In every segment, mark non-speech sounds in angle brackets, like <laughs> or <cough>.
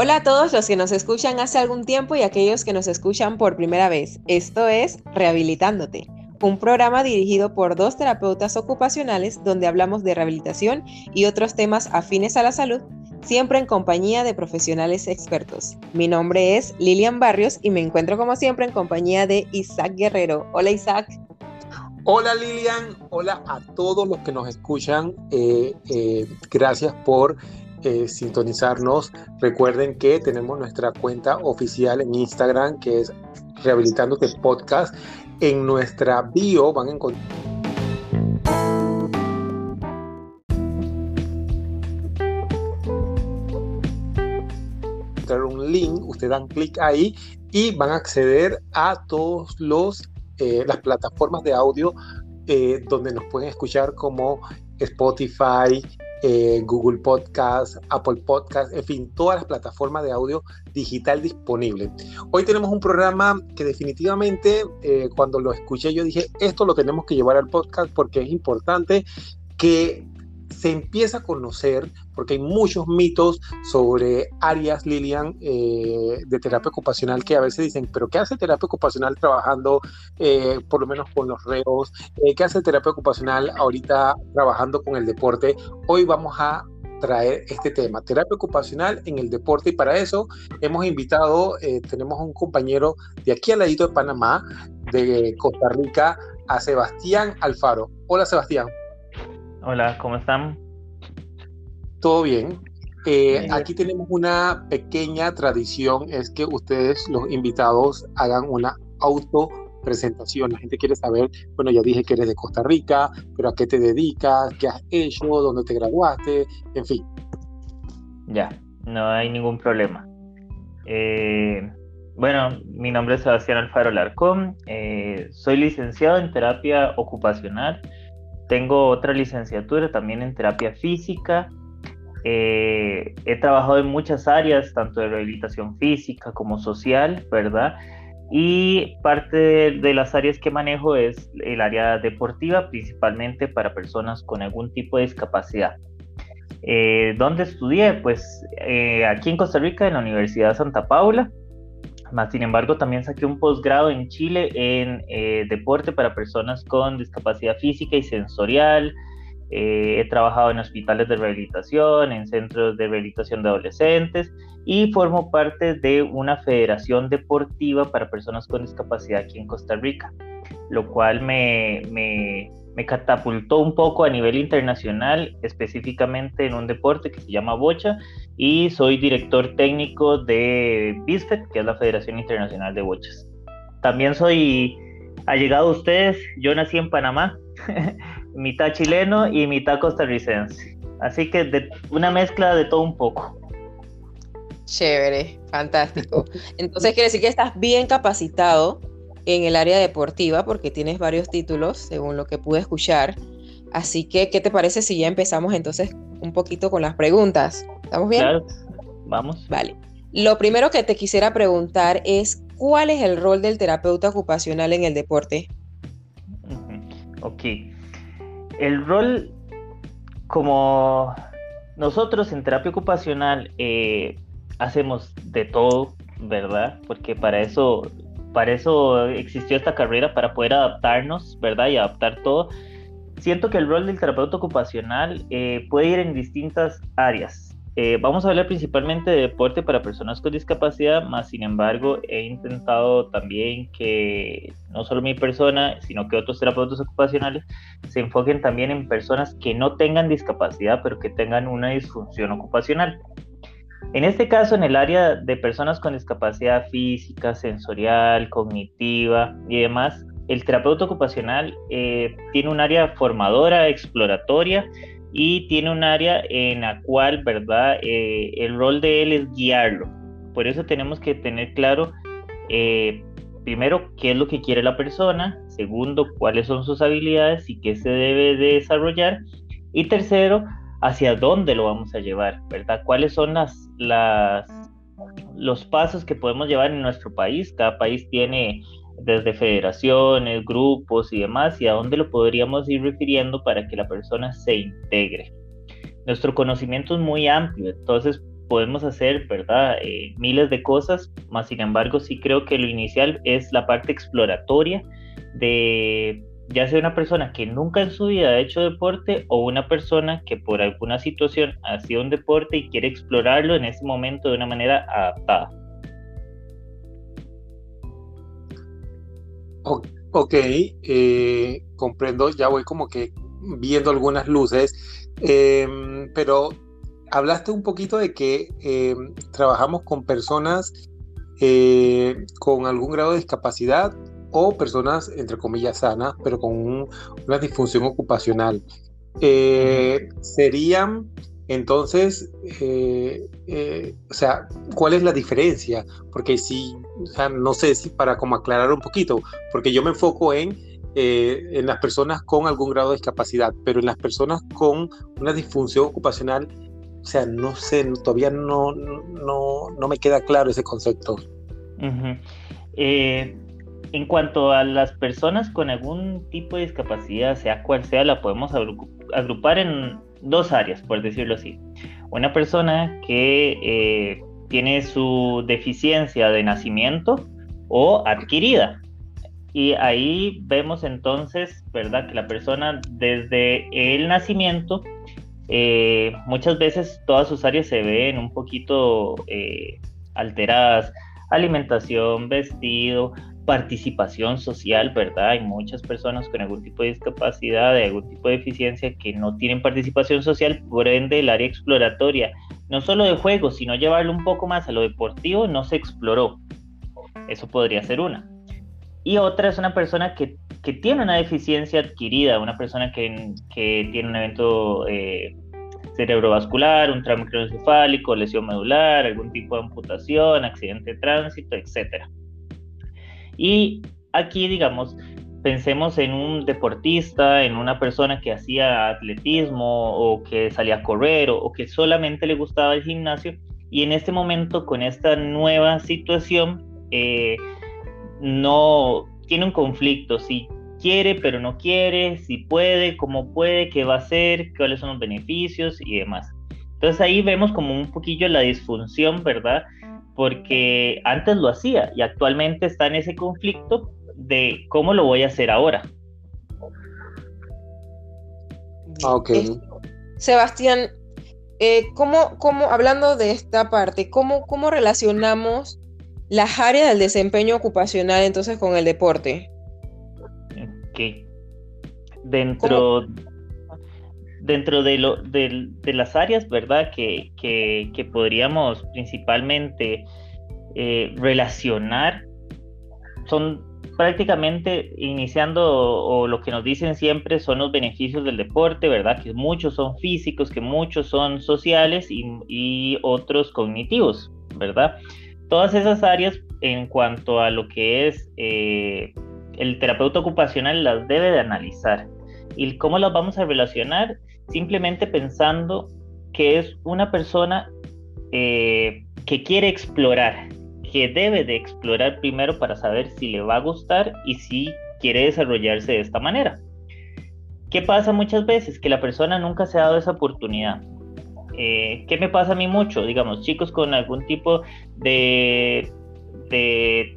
Hola a todos los que nos escuchan hace algún tiempo y aquellos que nos escuchan por primera vez. Esto es Rehabilitándote, un programa dirigido por dos terapeutas ocupacionales donde hablamos de rehabilitación y otros temas afines a la salud, siempre en compañía de profesionales expertos. Mi nombre es Lilian Barrios y me encuentro como siempre en compañía de Isaac Guerrero. Hola Isaac. Hola Lilian, hola a todos los que nos escuchan. Eh, eh, gracias por eh, sintonizarnos. Recuerden que tenemos nuestra cuenta oficial en Instagram que es Rehabilitándote Podcast. En nuestra bio van a encontrar un link, ustedes dan clic ahí y van a acceder a todos los eh, las plataformas de audio eh, donde nos pueden escuchar como Spotify, eh, Google Podcast, Apple Podcast, en fin, todas las plataformas de audio digital disponibles. Hoy tenemos un programa que definitivamente eh, cuando lo escuché yo dije, esto lo tenemos que llevar al podcast porque es importante que se empieza a conocer, porque hay muchos mitos sobre áreas, Lilian, eh, de terapia ocupacional que a veces dicen, pero ¿qué hace terapia ocupacional trabajando eh, por lo menos con los reos? Eh, ¿Qué hace terapia ocupacional ahorita trabajando con el deporte? Hoy vamos a traer este tema, terapia ocupacional en el deporte y para eso hemos invitado, tenemos un compañero de aquí al ladito de Panamá, de Costa Rica, a Sebastián Alfaro. Hola Sebastián. Hola, ¿cómo están? Todo bien. Eh, aquí tenemos una pequeña tradición, es que ustedes, los invitados, hagan una auto presentación. La gente quiere saber, bueno, ya dije que eres de Costa Rica, pero a qué te dedicas, qué has hecho, dónde te graduaste, en fin. Ya, no hay ningún problema. Eh, bueno, mi nombre es Sebastián Alfaro Larcón, eh, soy licenciado en terapia ocupacional tengo otra licenciatura también en terapia física. Eh, he trabajado en muchas áreas, tanto de rehabilitación física como social, ¿verdad? Y parte de, las áreas que manejo es el área deportiva, principalmente para personas con algún tipo de discapacidad. Eh, ¿Dónde estudié? Pues eh, aquí en Costa Rica, en la Universidad Santa Paula. Más sin embargo, también saqué un posgrado en Chile en eh, deporte para personas con discapacidad física y sensorial. Eh, he trabajado en hospitales de rehabilitación, en centros de rehabilitación de adolescentes y formo parte de una federación deportiva para personas con discapacidad aquí en Costa Rica, lo cual me, me me catapultó un poco a nivel internacional, específicamente en un deporte que se llama bocha, y soy director técnico de BISFET, que es la Federación Internacional de Bochas. También soy allegado a ustedes, yo nací en Panamá, <laughs> mitad chileno y mitad costarricense. Así que de, una mezcla de todo un poco. Chévere, fantástico. Entonces quiere decir que estás bien capacitado en el área deportiva porque tienes varios títulos, según lo que pude escuchar. Así que, ¿qué te parece si ya empezamos entonces un poquito con las preguntas? ¿Estamos bien? Claro, vamos. Vale. Lo primero que te quisiera preguntar es, ¿cuál es el rol del terapeuta ocupacional en el deporte? Ok. El rol, como nosotros en terapia ocupacional eh, hacemos de todo, ¿verdad? Porque para eso para eso existió esta carrera, para poder adaptarnos, ¿verdad? Y adaptar todo. Siento que el rol del terapeuta ocupacional eh, puede ir en distintas áreas. Eh, vamos a hablar principalmente de deporte para personas con discapacidad, más sin embargo he intentado también que no solo mi persona, sino que otros terapeutas ocupacionales se enfoquen también en personas que no tengan discapacidad, pero que tengan una disfunción ocupacional. En este caso, en el área de personas con discapacidad física, sensorial, cognitiva y demás, el terapeuta ocupacional eh, tiene un área formadora, exploratoria y tiene un área en la cual, ¿verdad? Eh, el rol de él es guiarlo. Por eso tenemos que tener claro, eh, primero, qué es lo que quiere la persona, segundo, cuáles son sus habilidades y qué se debe de desarrollar, y tercero, hacia dónde lo vamos a llevar, ¿verdad? ¿Cuáles son las, las, los pasos que podemos llevar en nuestro país? Cada país tiene desde federaciones, grupos y demás, y a dónde lo podríamos ir refiriendo para que la persona se integre. Nuestro conocimiento es muy amplio, entonces podemos hacer, ¿verdad? Eh, miles de cosas, más sin embargo sí creo que lo inicial es la parte exploratoria de ya sea una persona que nunca en su vida ha hecho deporte o una persona que por alguna situación ha sido un deporte y quiere explorarlo en ese momento de una manera adaptada. Ok, eh, comprendo, ya voy como que viendo algunas luces, em, pero hablaste un poquito de que em, trabajamos con personas eh, con algún grado de discapacidad o personas, entre comillas, sanas, pero con una disfunción ocupacional. Eh, serían entonces, eh, eh, o sea, ¿cuál es la diferencia? Porque si, no sé si para como aclarar un poquito, porque yo me enfoco en, en las personas con algún grado de discapacidad, pero en las personas con una disfunción ocupacional, o sea, no sé, todavía no, no, no me queda claro ese concepto. En cuanto a las personas con algún tipo de discapacidad, sea cual sea, la podemos agrupar en dos áreas, por decirlo así. Una persona que eh, tiene su deficiencia de nacimiento o adquirida. Y ahí vemos entonces, ¿verdad? Que la persona desde el nacimiento, eh, muchas veces todas sus áreas se ven un poquito eh, alteradas. Alimentación, vestido, participación social, ¿verdad? Hay muchas personas con algún tipo de discapacidad, de algún tipo de deficiencia que no tienen participación social, por ende el área exploratoria, no solo de juego, sino llevarlo un poco más a lo deportivo, no se exploró. Eso podría ser una. Y otra es una persona que, tiene una deficiencia adquirida, una persona que, tiene un evento eh, cerebrovascular, un trauma craneoencefálico, lesión medular, algún tipo de amputación, accidente de tránsito, etcétera. Y aquí, digamos, pensemos en un deportista, en una persona que hacía atletismo o que salía a correr o, que solamente le gustaba el gimnasio y en este momento con esta nueva situación eh, no tiene un conflicto, si quiere pero no quiere, si puede, cómo puede, qué va a hacer, cuáles son los beneficios y demás. Entonces ahí vemos como un poquillo la disfunción, ¿verdad? Porque antes lo hacía y actualmente está en ese conflicto de cómo lo voy a hacer ahora. Ah, ok. Sebastián, eh, ¿cómo, hablando de esta parte, ¿cómo, cómo relacionamos las áreas del desempeño ocupacional entonces con el deporte? Ok. Dentro, dentro de, lo, de, las áreas, ¿verdad? Que, podríamos principalmente eh, relacionar, son prácticamente iniciando o, lo que nos dicen siempre son los beneficios del deporte, ¿verdad? Que muchos son físicos, que muchos son sociales y, otros cognitivos, ¿verdad? Todas esas áreas en cuanto a lo que es eh, el terapeuta ocupacional las debe de analizar. ¿Y cómo las vamos a relacionar? simplemente pensando que es una persona eh, que quiere explorar, que debe de explorar primero para saber si le va a gustar y si quiere desarrollarse de esta manera. ¿Qué pasa muchas veces? Que la persona nunca se ha dado esa oportunidad. Eh, ¿Qué me pasa a mí mucho? Digamos, chicos con algún tipo de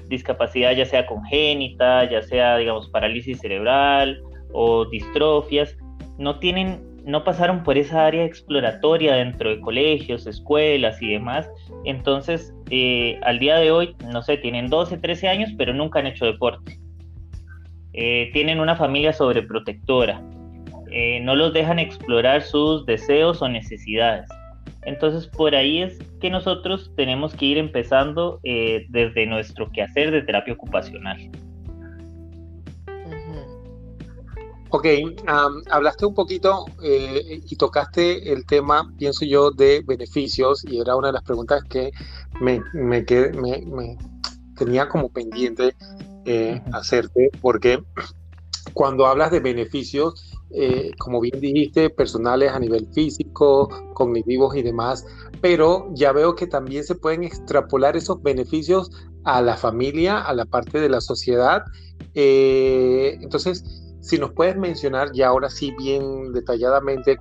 discapacidad, ya sea congénita, ya sea, digamos, parálisis cerebral o distrofias, no tienen no pasaron por esa área exploratoria dentro de colegios, escuelas y demás. Entonces, eh, al día de hoy, no sé, tienen 12, 13 años, pero nunca han hecho deporte. Eh, tienen una familia sobreprotectora. Eh, no los dejan explorar sus deseos o necesidades. Entonces, por ahí es que nosotros tenemos que ir empezando desde nuestro quehacer de terapia ocupacional. Ok, hablaste un poquito eh, y tocaste el tema, pienso yo, de beneficios y era una de las preguntas que me, me, me, tenía como pendiente eh, hacerte, porque cuando hablas de beneficios, eh, como bien dijiste, personales a nivel físico, cognitivos y demás, pero ya veo que también se pueden extrapolar esos beneficios a la familia, a la parte de la sociedad. entonces, si nos puedes mencionar ya ahora sí bien detalladamente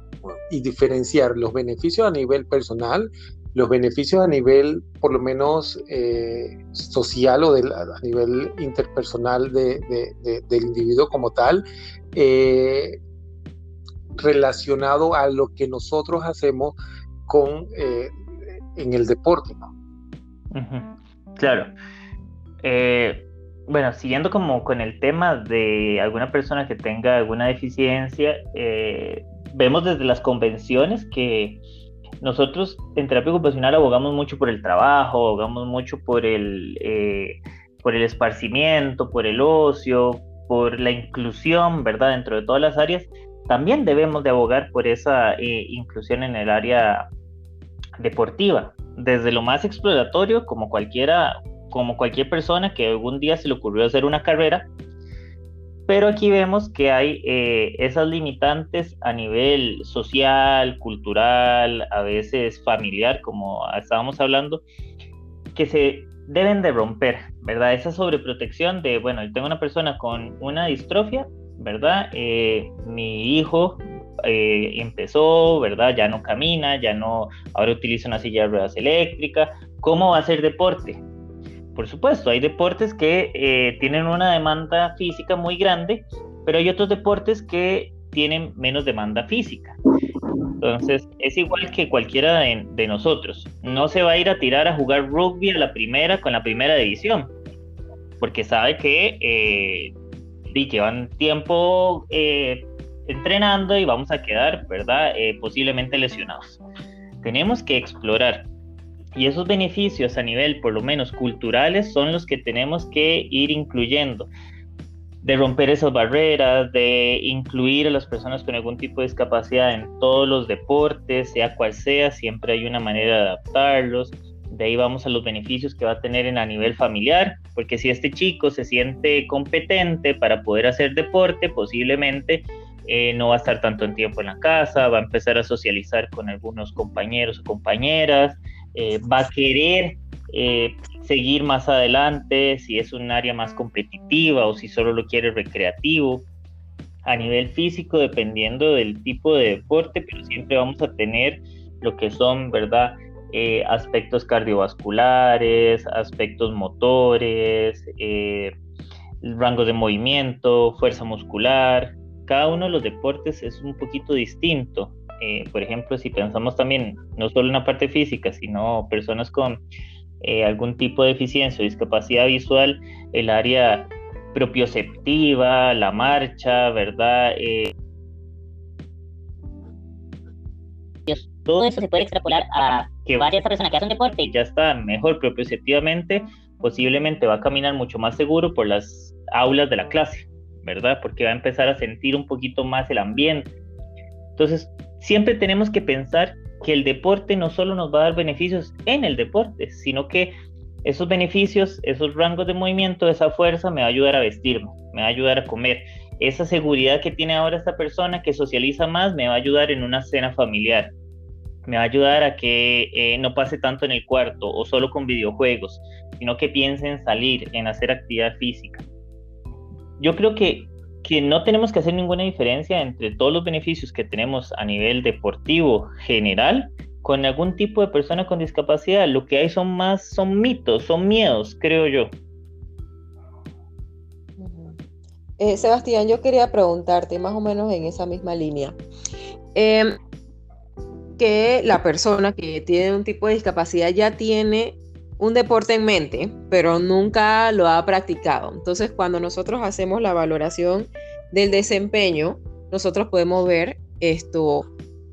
y diferenciar los beneficios a nivel personal los beneficios a nivel, por lo menos, eh, social o a nivel interpersonal del individuo como tal, eh, relacionado a lo que nosotros hacemos con eh, en el deporte. Claro. Bueno, siguiendo como con el tema de alguna persona que tenga alguna deficiencia, vemos desde las convenciones que nosotros en terapia ocupacional abogamos mucho por el trabajo, abogamos mucho por el, eh, por el esparcimiento, por el ocio, por la inclusión, ¿verdad? Dentro de todas las áreas, también debemos de abogar por esa eh, inclusión en el área deportiva, desde lo más exploratorio, como cualquiera, como cualquier persona que algún día se le ocurrió hacer una carrera, pero aquí vemos que hay eh, esas limitantes a nivel social, cultural, a veces familiar, como estábamos hablando, que se deben de romper, ¿verdad? Esa sobreprotección de, bueno, tengo una persona con una distrofia, ¿verdad? Eh, mi hijo eh, empezó, ¿verdad? Ya no camina, ya no, ahora utiliza una silla de ruedas eléctrica, ¿cómo va a hacer deporte? Por supuesto, hay deportes que eh, tienen una demanda física muy grande, pero hay otros deportes que tienen menos demanda física. Entonces, es igual que cualquiera de, nosotros. No se va a ir a tirar a jugar rugby a la primera con la primera división, porque sabe que eh, llevan tiempo eh, entrenando y vamos a quedar, ¿verdad? posiblemente lesionados. Tenemos que explorar y esos beneficios a nivel, por lo menos culturales, son los que tenemos que ir incluyendo. De romper esas barreras, de incluir a las personas con algún tipo de discapacidad en todos los deportes, sea cual sea, siempre hay una manera de adaptarlos. De ahí vamos a los beneficios que va a tener en a nivel familiar, porque si este chico se siente competente para poder hacer deporte, posiblemente eh, no va a estar tanto en tiempo en la casa, va a empezar a socializar con algunos compañeros o compañeras, eh, va a querer eh, seguir más adelante, si es un área más competitiva o si solo lo quiere recreativo. A nivel físico, dependiendo del tipo de deporte, pero siempre vamos a tener lo que son, ¿verdad? Eh, aspectos cardiovasculares, aspectos motores, rango de movimiento, fuerza muscular. Cada uno de los deportes es un poquito distinto. Eh, por ejemplo, si pensamos también no solo en la parte física, sino personas con eh, algún tipo de deficiencia o discapacidad visual, el área propioceptiva, la marcha, ¿verdad? Eh, todo eso se puede extrapolar a que vaya esa persona que hace un deporte ya está mejor propioceptivamente, posiblemente va a caminar mucho más seguro por las aulas de la clase, ¿verdad? Porque va a empezar a sentir un poquito más el ambiente. Entonces, siempre tenemos que pensar que el deporte no solo nos va a dar beneficios en el deporte, sino que esos beneficios, esos rangos de movimiento, esa fuerza me va a ayudar a vestirme, me va a ayudar a comer. Esa seguridad que tiene ahora esta persona que socializa más me va a ayudar en una cena familiar. Me va a ayudar a que eh, no pase tanto en el cuarto o solo con videojuegos, sino que piense en salir, en hacer actividad física. Yo creo que que no tenemos que hacer ninguna diferencia entre todos los beneficios que tenemos a nivel deportivo general con algún tipo de persona con discapacidad. Lo que hay son más, son mitos, son miedos, creo yo. Eh, Sebastián, yo quería preguntarte más o menos en esa misma línea. Em, que la persona que tiene un tipo de discapacidad ya tiene un deporte en mente, pero nunca lo ha practicado. Entonces, cuando nosotros hacemos la valoración del desempeño, nosotros podemos ver esto,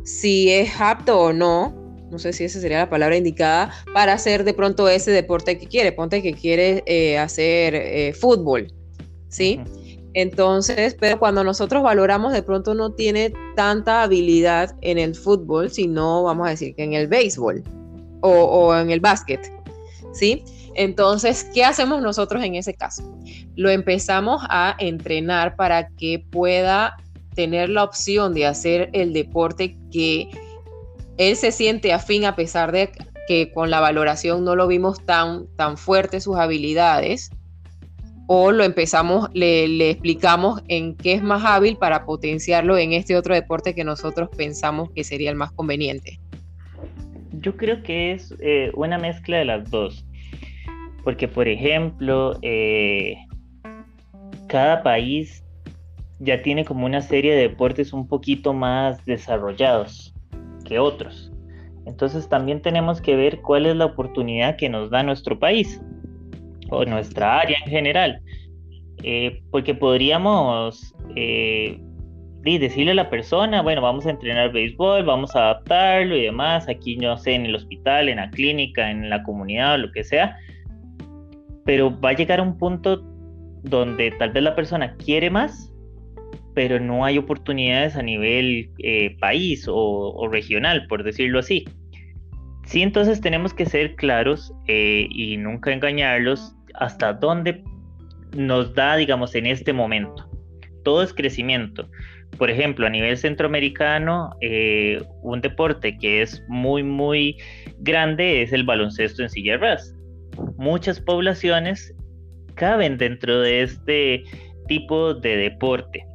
si es apto o no, no sé si esa sería la palabra indicada, para hacer de pronto ese deporte que quiere. Ponte que quiere eh, hacer eh, fútbol, ¿sí? Entonces, pero cuando nosotros valoramos, de pronto no tiene tanta habilidad en el fútbol, sino vamos a decir que en el béisbol o, o en el básquet. ¿Sí? Entonces, ¿qué hacemos nosotros en ese caso? Lo empezamos a entrenar para que pueda tener la opción de hacer el deporte que él se siente afín a pesar de que con la valoración no lo vimos tan, tan fuerte sus habilidades, o lo empezamos, le, explicamos en qué es más hábil para potenciarlo en este otro deporte que nosotros pensamos que sería el más conveniente. Yo creo que es eh, una mezcla de las dos. Porque, por ejemplo, eh, cada país ya tiene como una serie de deportes un poquito más desarrollados que otros. Entonces también tenemos que ver cuál es la oportunidad que nos da nuestro país o nuestra área en general. Eh, porque podríamos eh, decirle a la persona, bueno, vamos a entrenar béisbol, vamos a adaptarlo y demás, aquí no sé, en el hospital, en la clínica, en la comunidad o lo que sea, pero va a llegar a un punto donde tal vez la persona quiere más, pero no hay oportunidades a nivel eh, país o, regional, por decirlo así. Sí, entonces tenemos que ser claros eh, y nunca engañarlos hasta dónde nos da, digamos, en este momento. Todo es crecimiento. Por ejemplo, a nivel centroamericano, eh, un deporte que es muy, muy grande es el baloncesto en silla de Muchas poblaciones caben dentro de este tipo de deporte.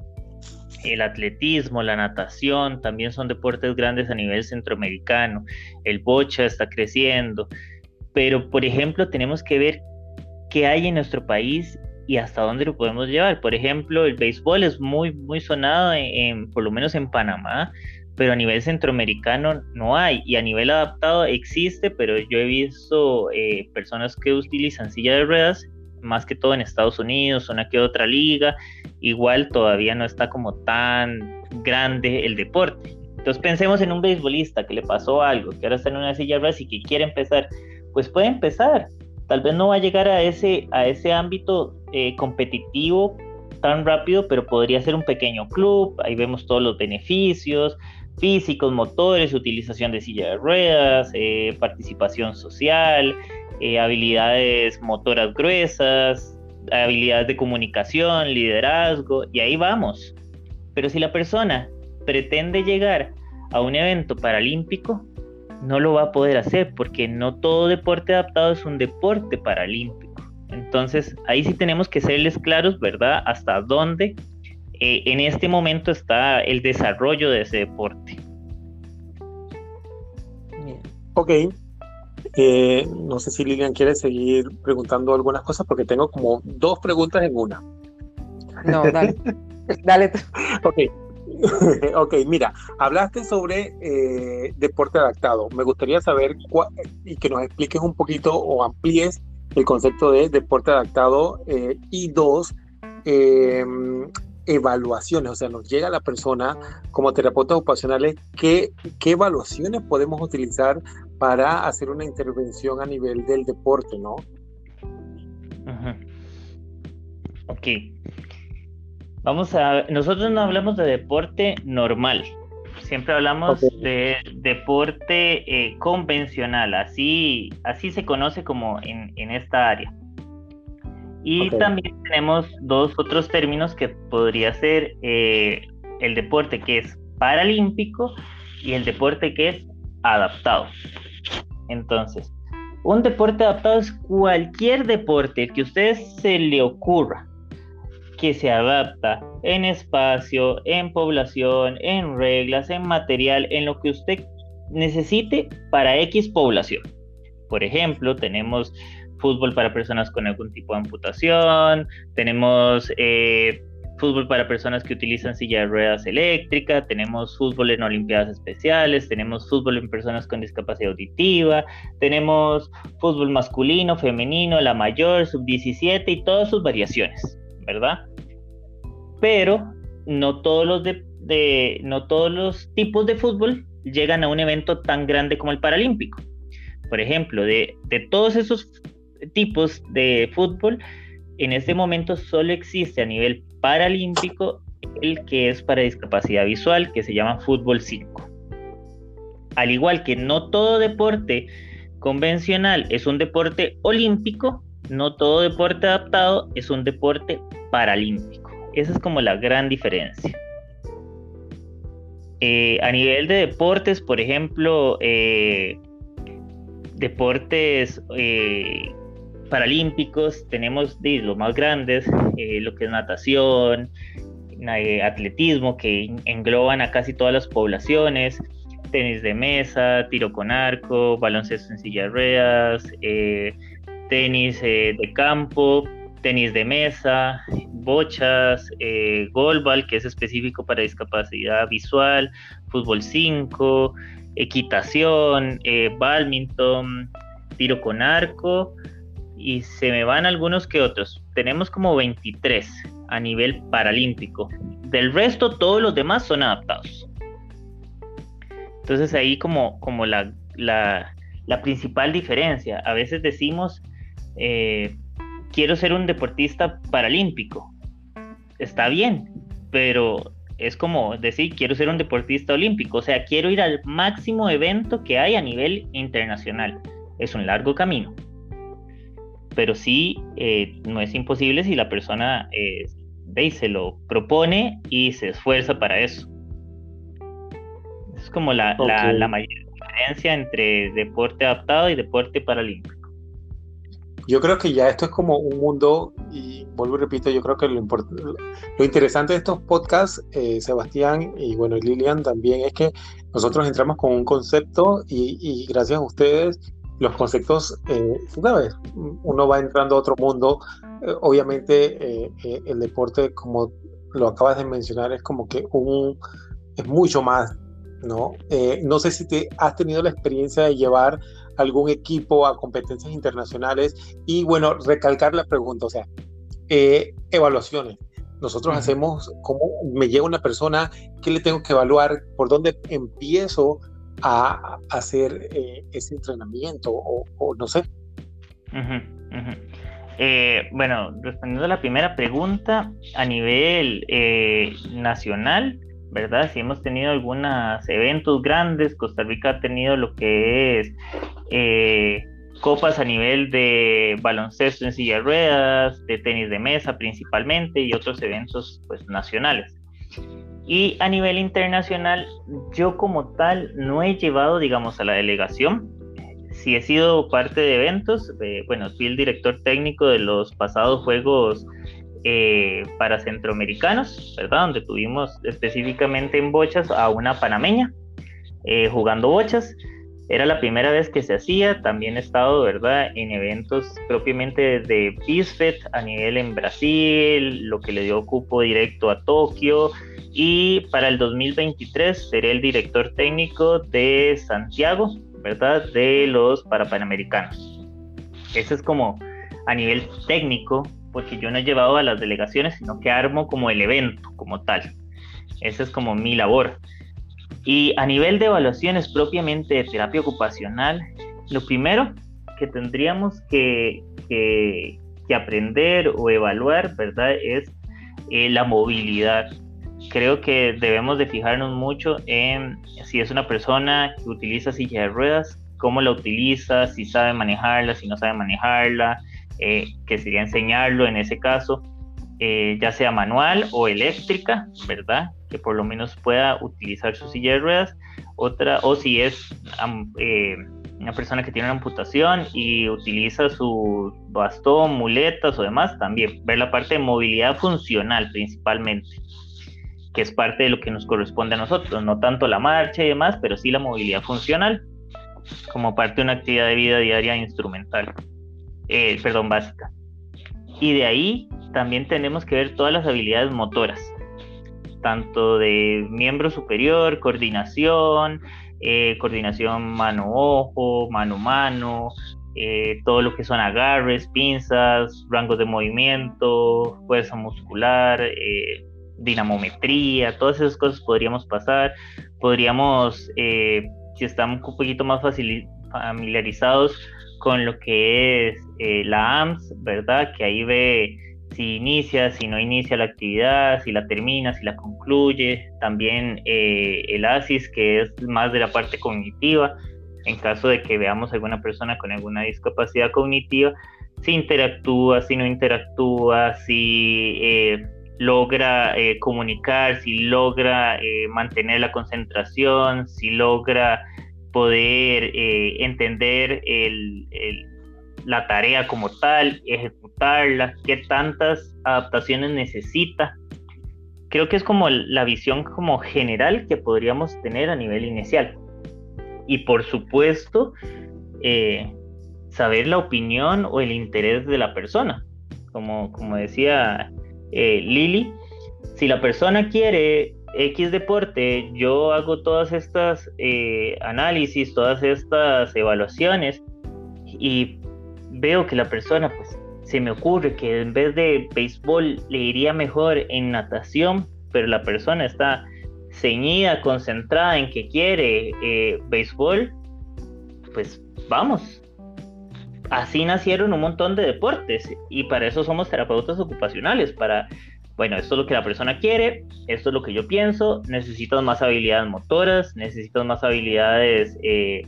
El atletismo, la natación, también son deportes grandes a nivel centroamericano, el bocha está creciendo, pero por ejemplo tenemos que ver qué hay en nuestro país y hasta dónde lo podemos llevar. Por ejemplo, el béisbol es muy, muy sonado, en, por lo menos en Panamá, pero a nivel centroamericano no hay y a nivel adaptado existe, pero yo he visto eh, personas que utilizan silla de ruedas más que todo en Estados Unidos, una que otra liga, igual todavía no está como tan grande el deporte. Entonces pensemos en un beisbolista que le pasó algo, que ahora está en una silla de y que quiere empezar, pues puede empezar. Tal vez no va a llegar a ese, a ese ámbito eh, competitivo tan rápido, pero podría ser un pequeño club, ahí vemos todos los beneficios físicos, motores, utilización de silla de ruedas, eh, participación social, eh, habilidades motoras gruesas, habilidades de comunicación, liderazgo, y ahí vamos. Pero si la persona pretende llegar a un evento paralímpico, no lo va a poder hacer porque no todo deporte adaptado es un deporte paralímpico. Entonces ahí sí tenemos que serles claros, ¿verdad? Hasta dónde eh, en este momento está el desarrollo de ese deporte. Ok, eh, no sé si Lilian quiere seguir preguntando algunas cosas porque tengo como dos preguntas en una. No, dale. <laughs> dale. ok. <laughs> ok, mira, hablaste sobre eh, deporte adaptado. Me gustaría saber y que nos expliques un poquito o amplíes el concepto de deporte adaptado eh, y dos, evaluaciones, o sea, nos llega la persona como terapeutas ocupacionales, ¿qué, qué evaluaciones podemos utilizar para hacer una intervención a nivel del deporte, ¿no? Ok. Vamos a, nosotros no hablamos de deporte normal, siempre hablamos de deporte eh, convencional, así, así se conoce como en, en esta área. Y también tenemos dos otros términos que podría ser eh, el deporte que es paralímpico y el deporte que es adaptado. Entonces, un deporte adaptado es cualquier deporte que a usted se le ocurra que se adapta en espacio, en población, en reglas, en material, en lo que usted necesite para X población. Por ejemplo, tenemos fútbol para personas con algún tipo de amputación, tenemos eh, fútbol para personas que utilizan silla de ruedas eléctrica, tenemos fútbol en Olimpiadas Especiales, tenemos fútbol en personas con discapacidad auditiva, tenemos fútbol masculino, femenino, la mayor, sub-17 y todas sus variaciones, ¿verdad? Pero no todos los de, no todos los tipos de fútbol llegan a un evento tan grande como el Paralímpico. Por ejemplo, de, de todos esos tipos de fútbol, en este momento solo existe a nivel paralímpico el que es para discapacidad visual, que se llama fútbol 5. Al igual que no todo deporte convencional es un deporte olímpico, no todo deporte adaptado es un deporte paralímpico. Esa es como la gran diferencia. Eh, a nivel de deportes, por ejemplo, eh, deportes eh, paralímpicos tenemos los más grandes, eh, lo que es natación, eh, atletismo, que engloban a casi todas las poblaciones. tenis de mesa, tiro con arco, baloncesto en silla de ruedas, eh, tenis de campo, tenis de mesa, bochas, eh, golbal, que es específico para discapacidad visual, fútbol 5, equitación, badminton, tiro con arco, y se me van algunos que otros. Tenemos como 23 a nivel paralímpico. Del resto, todos los demás son adaptados. Entonces ahí como, como la, la, principal diferencia. A veces decimos, eh, quiero ser un deportista paralímpico. Está bien, pero es como decir, quiero ser un deportista olímpico. O sea, quiero ir al máximo evento que hay a nivel internacional. Es un largo camino. Pero sí, eh, no es imposible si la persona eh, se lo propone y se esfuerza para eso. Es como la, la mayor diferencia entre deporte adaptado y deporte paralímpico. Yo creo que ya esto es como un mundo, y vuelvo y repito, yo creo que lo, lo interesante de estos podcasts, eh, Sebastián y bueno, Lilian también, es que nosotros entramos con un concepto y, gracias a ustedes los conceptos, eh, vez Uno va entrando a otro mundo. Eh, obviamente eh, el deporte, como lo acabas de mencionar, es como que un, es mucho más, ¿no? no sé si te has tenido la experiencia de llevar algún equipo a competencias internacionales y bueno, recalcar la pregunta, o sea, eh, evaluaciones. Nosotros hacemos, ¿cómo me llega una persona? ¿Qué le tengo que evaluar? ¿Por dónde empiezo a, hacer eh, ese entrenamiento? O, no sé. Eh, bueno, respondiendo a la primera pregunta, a nivel nacional, ¿verdad? Si hemos tenido algunos eventos grandes, Costa Rica ha tenido lo que es eh, copas a nivel de baloncesto en silla de ruedas, de tenis de mesa principalmente y otros eventos pues, nacionales. Y a nivel internacional, yo como tal no he llevado, digamos, a la delegación. Si he sido parte de eventos, eh, bueno, fui el director técnico de los pasados Juegos eh, para centroamericanos, ¿verdad? Donde tuvimos específicamente en bochas a una panameña eh, jugando bochas. Era la primera vez que se hacía, también he estado, ¿verdad?, en eventos propiamente de BISFET a nivel en Brasil, lo que le dio cupo directo a Tokio, y para el 2023 seré el director técnico de Santiago, ¿verdad?, de los Parapanamericanos. Eso es como a nivel técnico porque yo no he llevado a las delegaciones, sino que armo como el evento como tal. Esa es como mi labor. Y a nivel de evaluaciones propiamente de terapia ocupacional, lo primero que tendríamos que, que, aprender o evaluar, ¿verdad? Es eh, la movilidad. Creo que debemos de fijarnos mucho en si es una persona que utiliza silla de ruedas, cómo la utiliza, si sabe manejarla, si no sabe manejarla, eh, que sería enseñarlo en ese caso, eh, ya sea manual o eléctrica, ¿verdad? Que por lo menos pueda utilizar su silla de ruedas. Otra, o si es eh, una persona que tiene una amputación y utiliza su bastón, muletas o demás, también ver la parte de movilidad funcional principalmente, que es parte de lo que nos corresponde a nosotros, no tanto la marcha y demás, pero sí la movilidad funcional como parte de una actividad de vida diaria instrumental. Eh, perdón, básica. Y de ahí también tenemos que ver todas las habilidades motoras, tanto de miembro superior, coordinación, eh, coordinación mano-ojo, mano-mano, eh, todo lo que son agarres, pinzas, rangos de movimiento, fuerza muscular, dinamometría, todas esas cosas podríamos pasar. Podríamos, si estamos un poquito más familiarizados, con lo que es eh, la AMS, ¿verdad? Que ahí ve si inicia, si no inicia la actividad, si la termina, si la concluye. También eh, el ASIS, que es más de la parte cognitiva, en caso de que veamos alguna persona con alguna discapacidad cognitiva, si interactúa, si no interactúa, si eh, logra comunicar, si logra mantener la concentración, si logra poder eh, entender la tarea como tal, ejecutarla, qué tantas adaptaciones necesita. Creo que es como la visión como general que podríamos tener a nivel inicial. y por supuesto, eh, saber la opinión o el interés de la persona. Como, como decía eh, Lili, si la persona quiere X deporte, yo hago todas estas eh, análisis, todas estas evaluaciones y veo que la persona, pues, se me ocurre que en vez de béisbol le iría mejor en natación, pero la persona está ceñida, concentrada en que quiere eh, béisbol, pues vamos. Así nacieron un montón de deportes y para eso somos terapeutas ocupacionales, para bueno, esto es lo que la persona quiere, esto es lo que yo pienso, necesitas más habilidades motoras, necesitas más habilidades eh,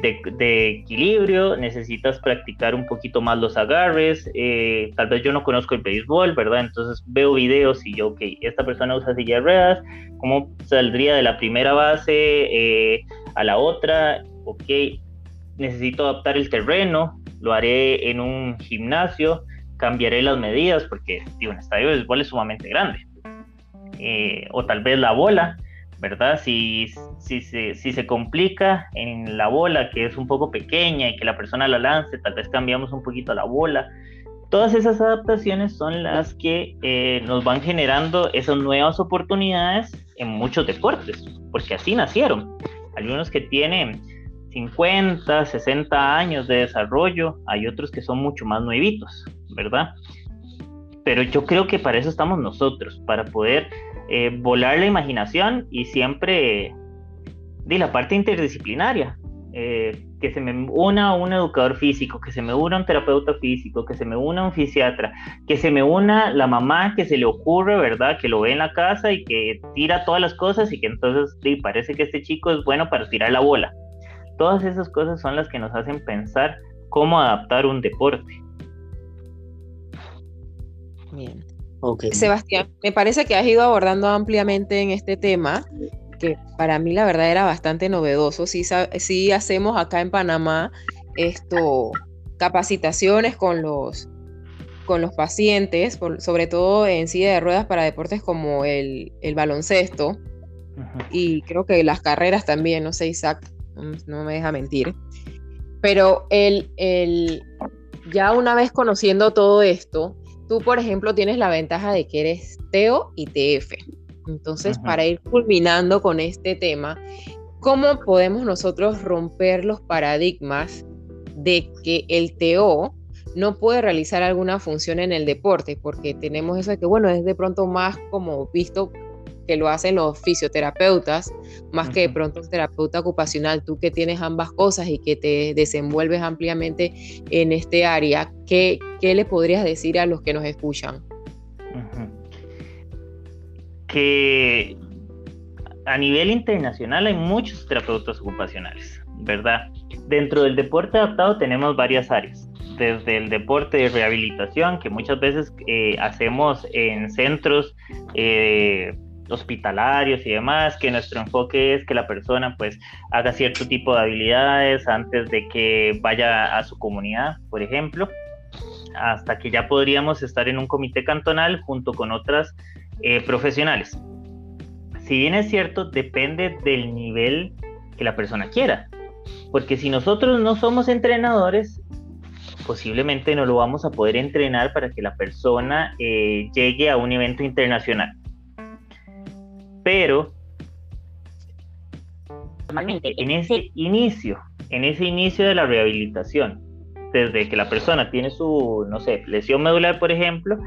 de, equilibrio, necesitas practicar un poquito más los agarres, eh, tal vez yo no conozco el béisbol, ¿verdad? Entonces veo videos y yo, ok, esta persona usa silla de ruedas, ¿cómo saldría de la primera base eh, a la otra? Ok, necesito adaptar el terreno, lo haré en un gimnasio, cambiaré las medidas porque digo, un estadio de béisbol es sumamente grande. Eh, o tal vez la bola, ¿verdad? Si, si, si, si, se complica en la bola, que es un poco pequeña y que la persona la lance, tal vez cambiamos un poquito la bola. Todas esas adaptaciones son las que eh, nos van generando esas nuevas oportunidades en muchos deportes, porque así nacieron. Algunos que tienen 50, 60 años de desarrollo, hay otros que son mucho más nuevitos, ¿verdad? Pero yo creo que para eso estamos nosotros, para poder eh, volar la imaginación y siempre de la parte interdisciplinaria. Eh, que se me una un educador físico, que se me una un terapeuta físico, que se me una un fisiatra, que se me una la mamá que se le ocurre, ¿verdad? Que lo ve en la casa y que tira todas las cosas y que entonces sí, parece que este chico es bueno para tirar la bola. Todas esas cosas son las que nos hacen pensar cómo adaptar un deporte. Bien. Sebastián, me parece que has ido abordando ampliamente en este tema, que para mí la verdad era bastante novedoso. Sí, sí hacemos acá en Panamá esto, capacitaciones con los, con los pacientes, sobre todo en silla de ruedas para deportes como el, baloncesto. Y creo que las carreras también, no sé, Isaac, no me deja mentir. Pero el, el, ya una vez conociendo todo esto, Tú, por ejemplo, tienes la ventaja de que eres TEO y TF. Entonces, para ir culminando con este tema, ¿cómo podemos nosotros romper los paradigmas de que el TO no puede realizar alguna función en el deporte? Porque tenemos eso de que, bueno, es de pronto más como visto que lo hacen los fisioterapeutas, más que de pronto el terapeuta ocupacional, tú que tienes ambas cosas y que te desenvuelves ampliamente en este área, ¿qué, qué le podrías decir a los que nos escuchan? Que a nivel internacional hay muchos terapeutas ocupacionales, ¿verdad? Dentro del deporte adaptado tenemos varias áreas desde el deporte de rehabilitación que muchas veces eh, hacemos en centros eh, hospitalarios y demás, que nuestro enfoque es que la persona pues haga cierto tipo de habilidades antes de que vaya a su comunidad, por ejemplo, hasta que ya podríamos estar en un comité cantonal junto con otras eh, profesionales. Si bien es cierto, depende del nivel que la persona quiera, porque si nosotros no somos entrenadores, posiblemente no lo vamos a poder entrenar para que la persona eh, llegue a un evento internacional pero normalmente en ese inicio, en ese inicio de la rehabilitación, desde que la persona tiene su, no sé, lesión medular, por ejemplo,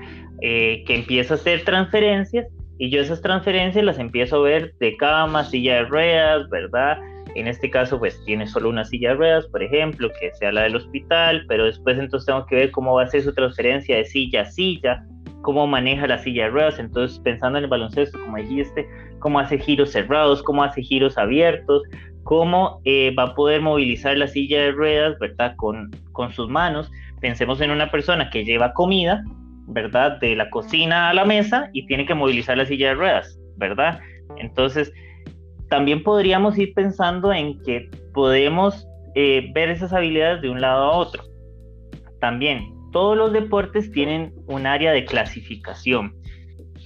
eh, que empieza a hacer transferencias y yo esas transferencias las empiezo a ver de cama, silla de ruedas, ¿verdad? En este caso, pues tiene solo una silla de ruedas, por ejemplo, que sea la del hospital, pero después entonces tengo que ver cómo va a ser su transferencia de silla a silla, cómo maneja la silla de ruedas. Entonces, pensando en el baloncesto, como dijiste, cómo hace giros cerrados, cómo hace giros abiertos, cómo eh, va a poder movilizar la silla de ruedas, ¿verdad? Con, con sus manos. Pensemos en una persona que lleva comida, ¿verdad? De la cocina a la mesa y tiene que movilizar la silla de ruedas, ¿verdad? Entonces, también podríamos ir pensando en que podemos eh, ver esas habilidades de un lado a otro. También, todos los deportes tienen un área de clasificación.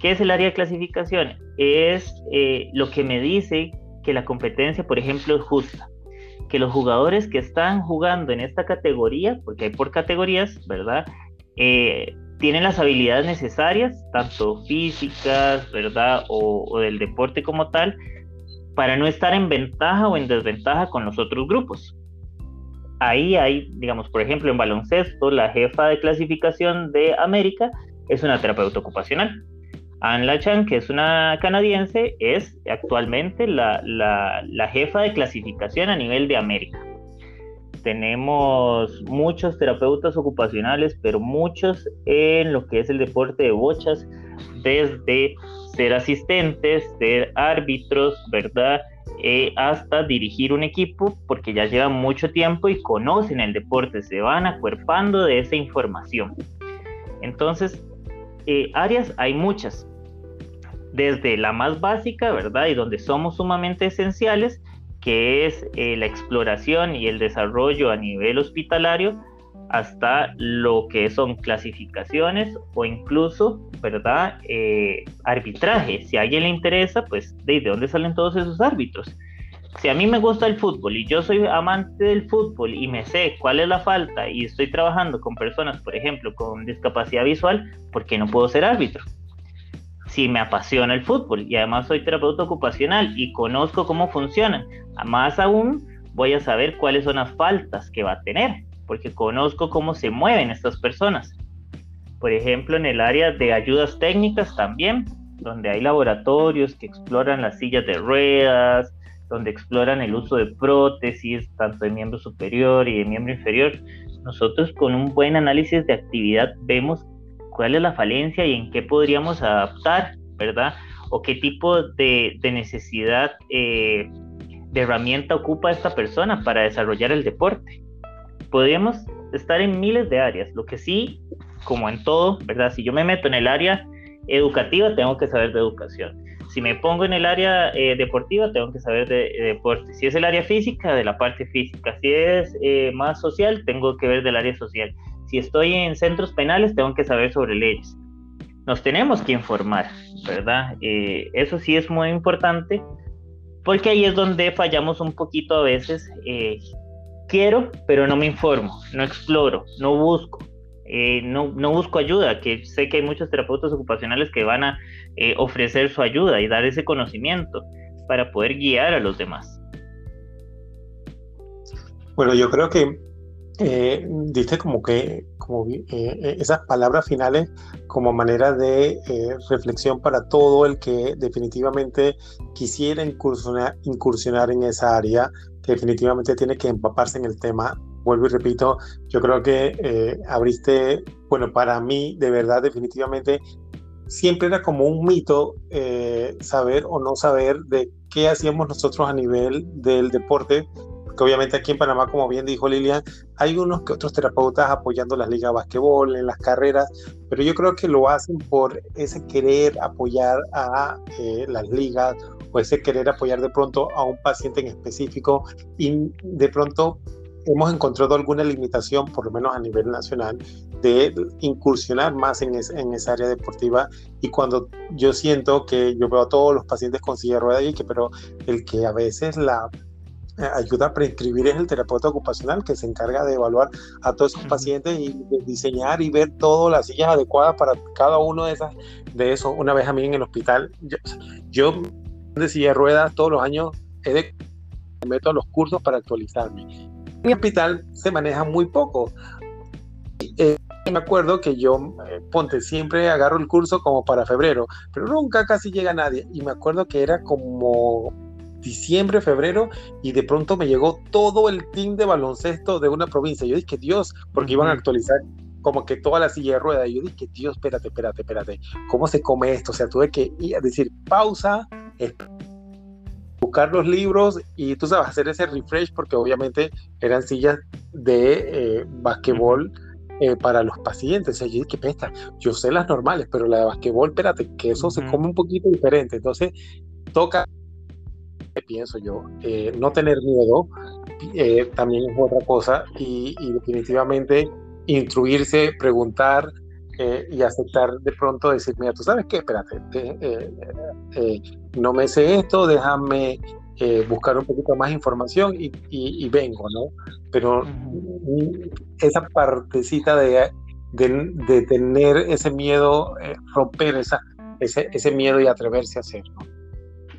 ¿Qué es el área de clasificación? Es eh, lo que me dice que la competencia, por ejemplo, es justa. que los jugadores que están jugando en esta categoría, porque hay por categorías, ¿verdad? Eh, tienen las habilidades necesarias, tanto físicas, ¿verdad? O, del deporte como tal, para no estar en ventaja o en desventaja con los otros grupos. Ahí hay, digamos, por ejemplo, en baloncesto, la jefa de clasificación de América es una terapeuta ocupacional. Anne Lachan, que es una canadiense, es actualmente la, la, jefa de clasificación a nivel de América. Tenemos muchos terapeutas ocupacionales, pero muchos en lo que es el deporte de bochas, desde ser asistentes, ser árbitros, ¿verdad? Eh, hasta dirigir un equipo, porque ya llevan mucho tiempo y conocen el deporte, se van acuerpando de esa información. Entonces, eh, áreas hay muchas, desde la más básica, ¿verdad? Y donde somos sumamente esenciales, que es eh, la exploración y el desarrollo a nivel hospitalario, hasta lo que son clasificaciones o incluso, ¿verdad? Eh, arbitraje. Si a alguien le interesa, pues, ¿de dónde salen todos esos árbitros? Si a mí me gusta el fútbol y yo soy amante del fútbol y me sé cuál es la falta y estoy trabajando con personas, por ejemplo, con discapacidad visual, ¿por qué no puedo ser árbitro? si me apasiona el fútbol y además soy terapeuta ocupacional y conozco cómo funcionan, más aún voy a saber cuáles son las faltas que va a tener, porque conozco cómo se mueven estas personas. Por ejemplo, en el área de ayudas técnicas también, donde hay laboratorios que exploran las sillas de ruedas, donde exploran el uso de prótesis, tanto de miembro superior y de miembro inferior. Nosotros con un buen análisis de actividad vemos cuál es la falencia y en qué podríamos adaptar, ¿verdad? O qué tipo de, necesidad eh, de herramienta ocupa esta persona para desarrollar el deporte. Podríamos estar en miles de áreas, lo que sí, como en todo, ¿verdad? Si yo me meto en el área educativa, tengo que saber de educación. Si me pongo en el área eh, deportiva, tengo que saber de, deporte. Si es el área física, de la parte física. Si es eh, más social, tengo que ver del área social si estoy en centros penales, tengo que saber sobre leyes. Nos tenemos que informar, ¿verdad? Eh, eso sí es muy importante, porque ahí es donde fallamos un poquito a veces. Eh, quiero, pero no me informo, no exploro, no busco. Eh, no, no, busco ayuda, que sé que hay muchos terapeutas ocupacionales que van a ofrecer su ayuda y dar ese conocimiento para poder guiar a los demás. Bueno, yo creo que eh, diste como que como, eh, eh, esas palabras finales como manera de eh, reflexión para todo el que definitivamente quisiera incursionar, incursionar en esa área, definitivamente tiene que empaparse en el tema. Vuelvo y repito, yo creo que abriste, bueno, para mí, de verdad, definitivamente, siempre era como un mito saber o no saber de qué hacíamos nosotros a nivel del deporte que obviamente aquí en Panamá, como bien dijo Lilian, hay unos que otros terapeutas apoyando las ligas de basquetbol, en las carreras, pero yo creo que lo hacen por ese querer apoyar a eh, las ligas o ese querer apoyar de pronto a un paciente en específico y de pronto hemos encontrado alguna limitación, por lo menos a nivel nacional, de incursionar más en, en, esa área deportiva. Y cuando yo siento que yo veo a todos los pacientes con silla de ruedas y que, pero el que a veces la eh, ayuda a prescribir es el terapeuta ocupacional que se encarga de evaluar a todos esos pacientes y de diseñar y ver todas las sillas adecuadas para cada uno de esas de eso una vez a mí en el hospital yo, yo de silla de ruedas todos los años de meto a los cursos para actualizarme en mi hospital se maneja muy poco eh, me acuerdo que yo, eh, ponte, siempre agarro el curso como para febrero, pero nunca casi llega nadie. Y me acuerdo que era como diciembre, febrero, y de pronto me llegó todo el team de baloncesto de una provincia. Yo dije, Dios, porque iban a actualizar como que toda la silla de ruedas. Y yo dije, Dios, espérate, espérate, espérate, ¿cómo se come esto? O sea, tuve que ir a decir, pausa, buscar los libros y tú sabes, hacer ese refresh porque obviamente eran sillas de eh, basquetbol. Eh, para los pacientes. O sea, yo dije, pesta, yo sé las normales, pero la de basquetbol, espérate, que eso se come un poquito diferente. Entonces, toca pienso yo. Eh, no tener miedo eh, también es otra cosa y, definitivamente instruirse, preguntar eh, y aceptar de pronto decir, mira, tú sabes qué, espérate, no me sé esto, déjame eh, buscar un poquito más información y, vengo, ¿no? Pero esa partecita de, de, tener ese miedo, eh, romper esa, ese, ese, miedo y atreverse a hacerlo.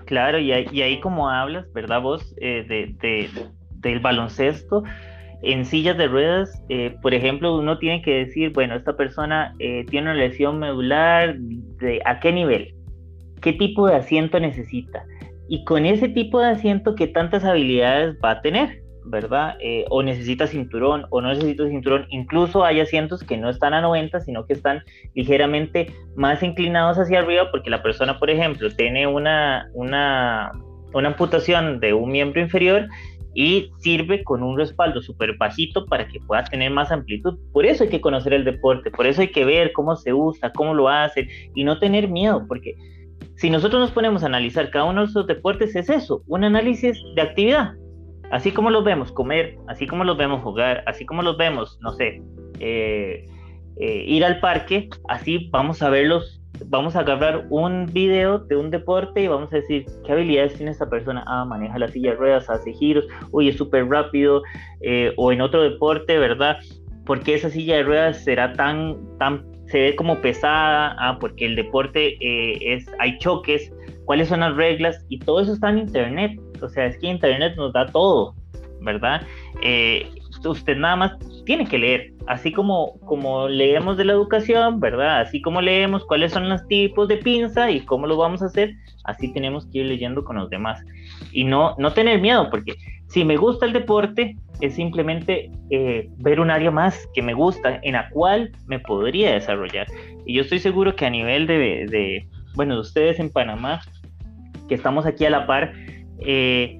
Claro, y ahí, y ahí como hablas, ¿verdad? Vos eh, de, del baloncesto, en sillas de ruedas, por ejemplo, uno tiene que decir, bueno, esta persona tiene una lesión medular, de, ¿a qué nivel? ¿Qué tipo de asiento necesita? Y con ese tipo de asiento, ¿qué tantas habilidades va a tener? ¿Verdad? Eh, o necesita cinturón o no necesita cinturón. Incluso hay asientos que no están a 90, sino que están ligeramente más inclinados hacia arriba porque la persona, por ejemplo, tiene una, una, una amputación de un miembro inferior y sirve con un respaldo súper bajito para que pueda tener más amplitud. Por eso hay que conocer el deporte, por eso hay que ver cómo se usa, cómo lo hacen y no tener miedo, porque si nosotros nos ponemos a analizar cada uno de esos deportes, es eso, un análisis de actividad. Así como los vemos comer, así como los vemos jugar, así como los vemos, no sé, eh, eh, ir al parque, así vamos a verlos, vamos a agarrar un video de un deporte y vamos a decir, ¿qué habilidades tiene esta persona? Ah, maneja la silla de ruedas, hace giros, uy, es súper rápido, eh, o en otro deporte, ¿verdad? ¿Por qué esa silla de ruedas será tan, tan se ve como pesada, ah, porque el deporte eh, es, hay choques, cuáles son las reglas, y todo eso está en Internet. O sea, es que Internet nos da todo, ¿verdad? Eh, usted nada más tiene que leer, así como, como leemos de la educación, ¿verdad? Así como leemos cuáles son los tipos de pinza y cómo lo vamos a hacer, así tenemos que ir leyendo con los demás. Y no, no tener miedo, porque si me gusta el deporte, es simplemente eh, ver un área más que me gusta, en la cual me podría desarrollar. Y yo estoy seguro que a nivel de, bueno, de ustedes en Panamá, que estamos aquí a la par, eh,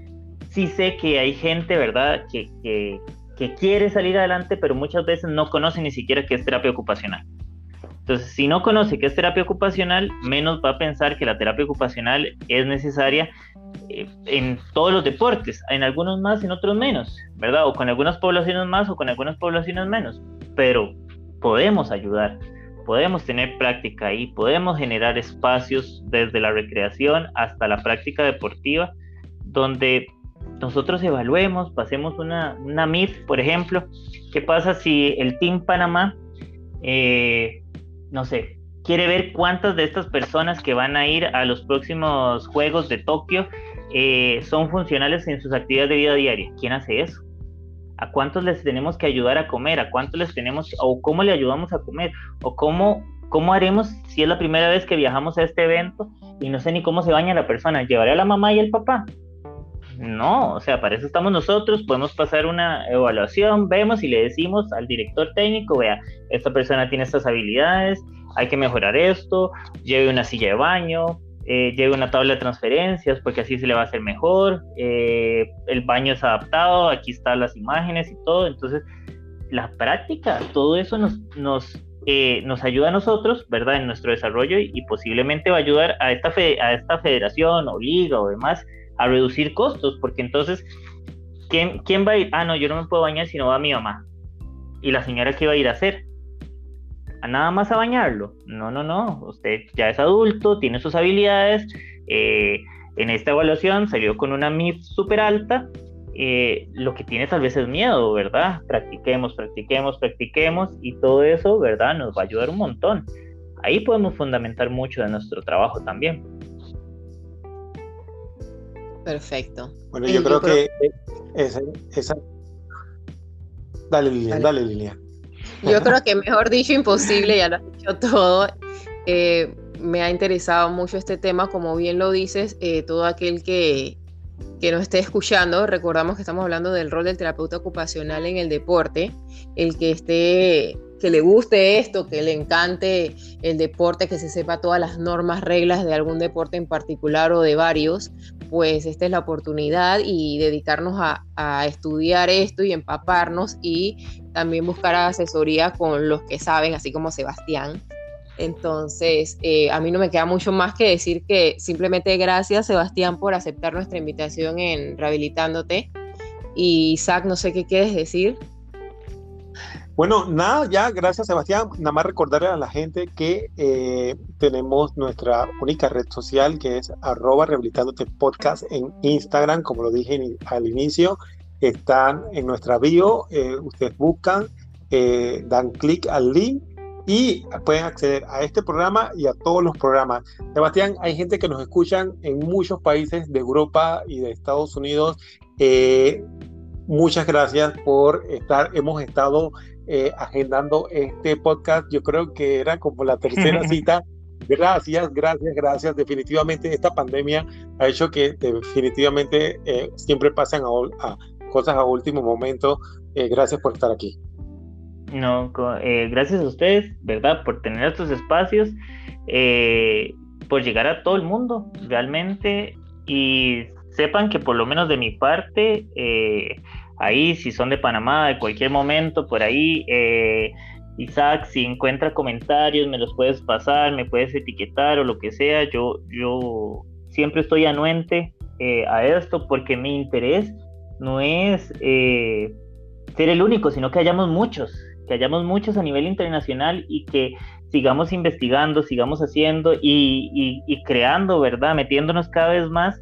sí sé que hay gente, ¿verdad?, que, que, que quiere salir adelante, pero muchas veces no conoce ni siquiera qué es terapia ocupacional. Entonces, si no conoce qué es terapia ocupacional, menos va a pensar que la terapia ocupacional es necesaria eh, en todos los deportes, en algunos más, en otros menos, ¿verdad? O con algunas poblaciones más o con algunas poblaciones menos, pero podemos ayudar, podemos tener práctica ahí, podemos generar espacios desde la recreación hasta la práctica deportiva, donde nosotros evaluemos, pasemos una, una MIF, por ejemplo, ¿qué pasa si el Team Panamá eh, no sé, quiere ver cuántas de estas personas que van a ir a los próximos Juegos de Tokio eh, son funcionales en sus actividades de vida diaria. ¿Quién hace eso? ¿A cuántos les tenemos que ayudar a comer? ¿A cuántos les tenemos, o cómo le ayudamos a comer? ¿O cómo, cómo haremos si es la primera vez que viajamos a este evento y no sé ni cómo se baña la persona? ¿Llevaré a la mamá y el papá? No, o sea, para eso estamos nosotros, podemos pasar una evaluación, vemos y le decimos al director técnico, vea, esta persona tiene estas habilidades, hay que mejorar esto, lleve una silla de baño, eh, lleve una tabla de transferencias, porque así se le va a hacer mejor, eh, el baño es adaptado, aquí están las imágenes y todo, entonces la práctica, todo eso nos, nos, eh, nos ayuda a nosotros, ¿verdad? En nuestro desarrollo y, posiblemente va a ayudar a esta, a esta federación o liga o demás a reducir costos, porque entonces, ¿quién, ¿quién va a ir? Ah, no, yo no me puedo bañar si no va mi mamá. ¿Y la señora qué va a ir a hacer? ¿A nada más a bañarlo? No, no, no. Usted ya es adulto, tiene sus habilidades. Eh, en esta evaluación salió con una MIP súper alta. Eh, lo que tiene tal vez es miedo, ¿verdad? Practiquemos, practiquemos, practiquemos y todo eso, ¿verdad? Nos va a ayudar un montón. Ahí podemos fundamentar mucho de nuestro trabajo también. Perfecto. Bueno, yo, creo, que esa, Dale, Lilian, dale. Lilian. Yo creo que mejor dicho, imposible, ya lo has dicho todo. Eh, me ha interesado mucho este tema, como bien lo dices, eh, todo aquel que, que nos esté escuchando, recordamos que estamos hablando del rol del terapeuta ocupacional en el deporte, el que esté que le guste esto, que le encante el deporte, que se sepa todas las normas, reglas de algún deporte en particular o de varios, pues esta es la oportunidad y dedicarnos a, estudiar esto y empaparnos y también buscar asesoría con los que saben, así como Sebastián. Entonces, eh, a mí no me queda mucho más que decir que simplemente gracias, Sebastián, por aceptar nuestra invitación en Rehabilitándote. Y Isaac, no sé qué quieres decir. Bueno, nada, ya, gracias Sebastián. Nada más recordarle a la gente que eh, tenemos nuestra única red social que es arroba rehabilitándote podcast en Instagram, como lo dije al inicio. Están en nuestra bio, eh, ustedes buscan, eh, dan clic al link y pueden acceder a este programa y a todos los programas. Sebastián, hay gente que nos escuchan en muchos países de Europa y de Estados Unidos. muchas gracias por estar. Hemos estado eh, agendando este podcast. Yo creo que era como la tercera <laughs> cita. Gracias, gracias, gracias. Definitivamente esta pandemia ha hecho que definitivamente eh, siempre pasan a, cosas a último momento. Eh, gracias por estar aquí. No, gracias a ustedes, ¿verdad? Por tener estos espacios, por llegar a todo el mundo realmente y sepan que por lo menos de mi parte, ahí, si son de Panamá, de cualquier momento, por ahí. Eh, Isaac, si encuentra comentarios, me los puedes pasar, me puedes etiquetar o lo que sea. Yo, yo siempre estoy anuente eh, a esto porque mi interés no es eh, ser el único, sino que hayamos muchos, que hayamos muchos a nivel internacional y que sigamos investigando, sigamos haciendo y, y creando, ¿verdad? Metiéndonos cada vez más,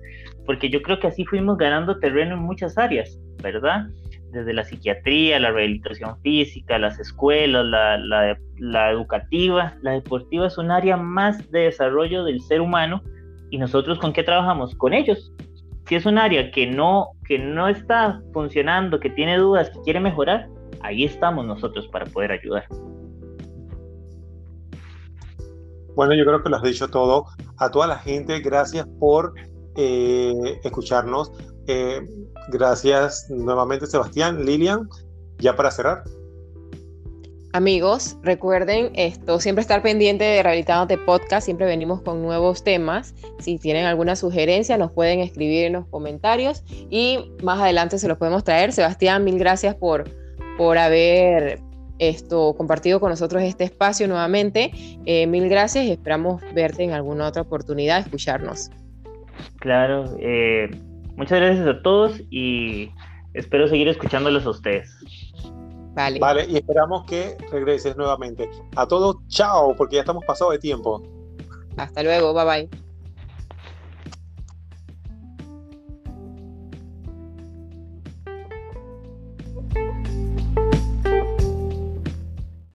porque yo creo que así fuimos ganando terreno en muchas áreas. ¿verdad? Desde la psiquiatría, la rehabilitación física, las escuelas, la, educativa, la deportiva es un área más de desarrollo del ser humano y nosotros con qué trabajamos? Con ellos. Si es un área que no, que no está funcionando, que tiene dudas, que quiere mejorar, ahí estamos nosotros para poder ayudar. Bueno, yo creo que lo has dicho todo. A toda la gente, gracias por eh, escucharnos. Eh, gracias nuevamente Sebastián, Lilian, ya para cerrar. Amigos, recuerden esto, siempre estar pendiente de Rehabilitándote Podcast, siempre venimos con nuevos temas. Si tienen alguna sugerencia, nos pueden escribir en los comentarios y más adelante se los podemos traer. Sebastián, mil gracias por, por haber esto, compartido con nosotros este espacio nuevamente. Eh, mil gracias esperamos verte en alguna otra oportunidad, escucharnos. Claro, eh, Muchas gracias a todos y espero seguir escuchándolos a ustedes. Vale. Vale, y esperamos que regreses nuevamente. A todos, chao, porque ya estamos pasados de tiempo. Hasta luego, bye bye.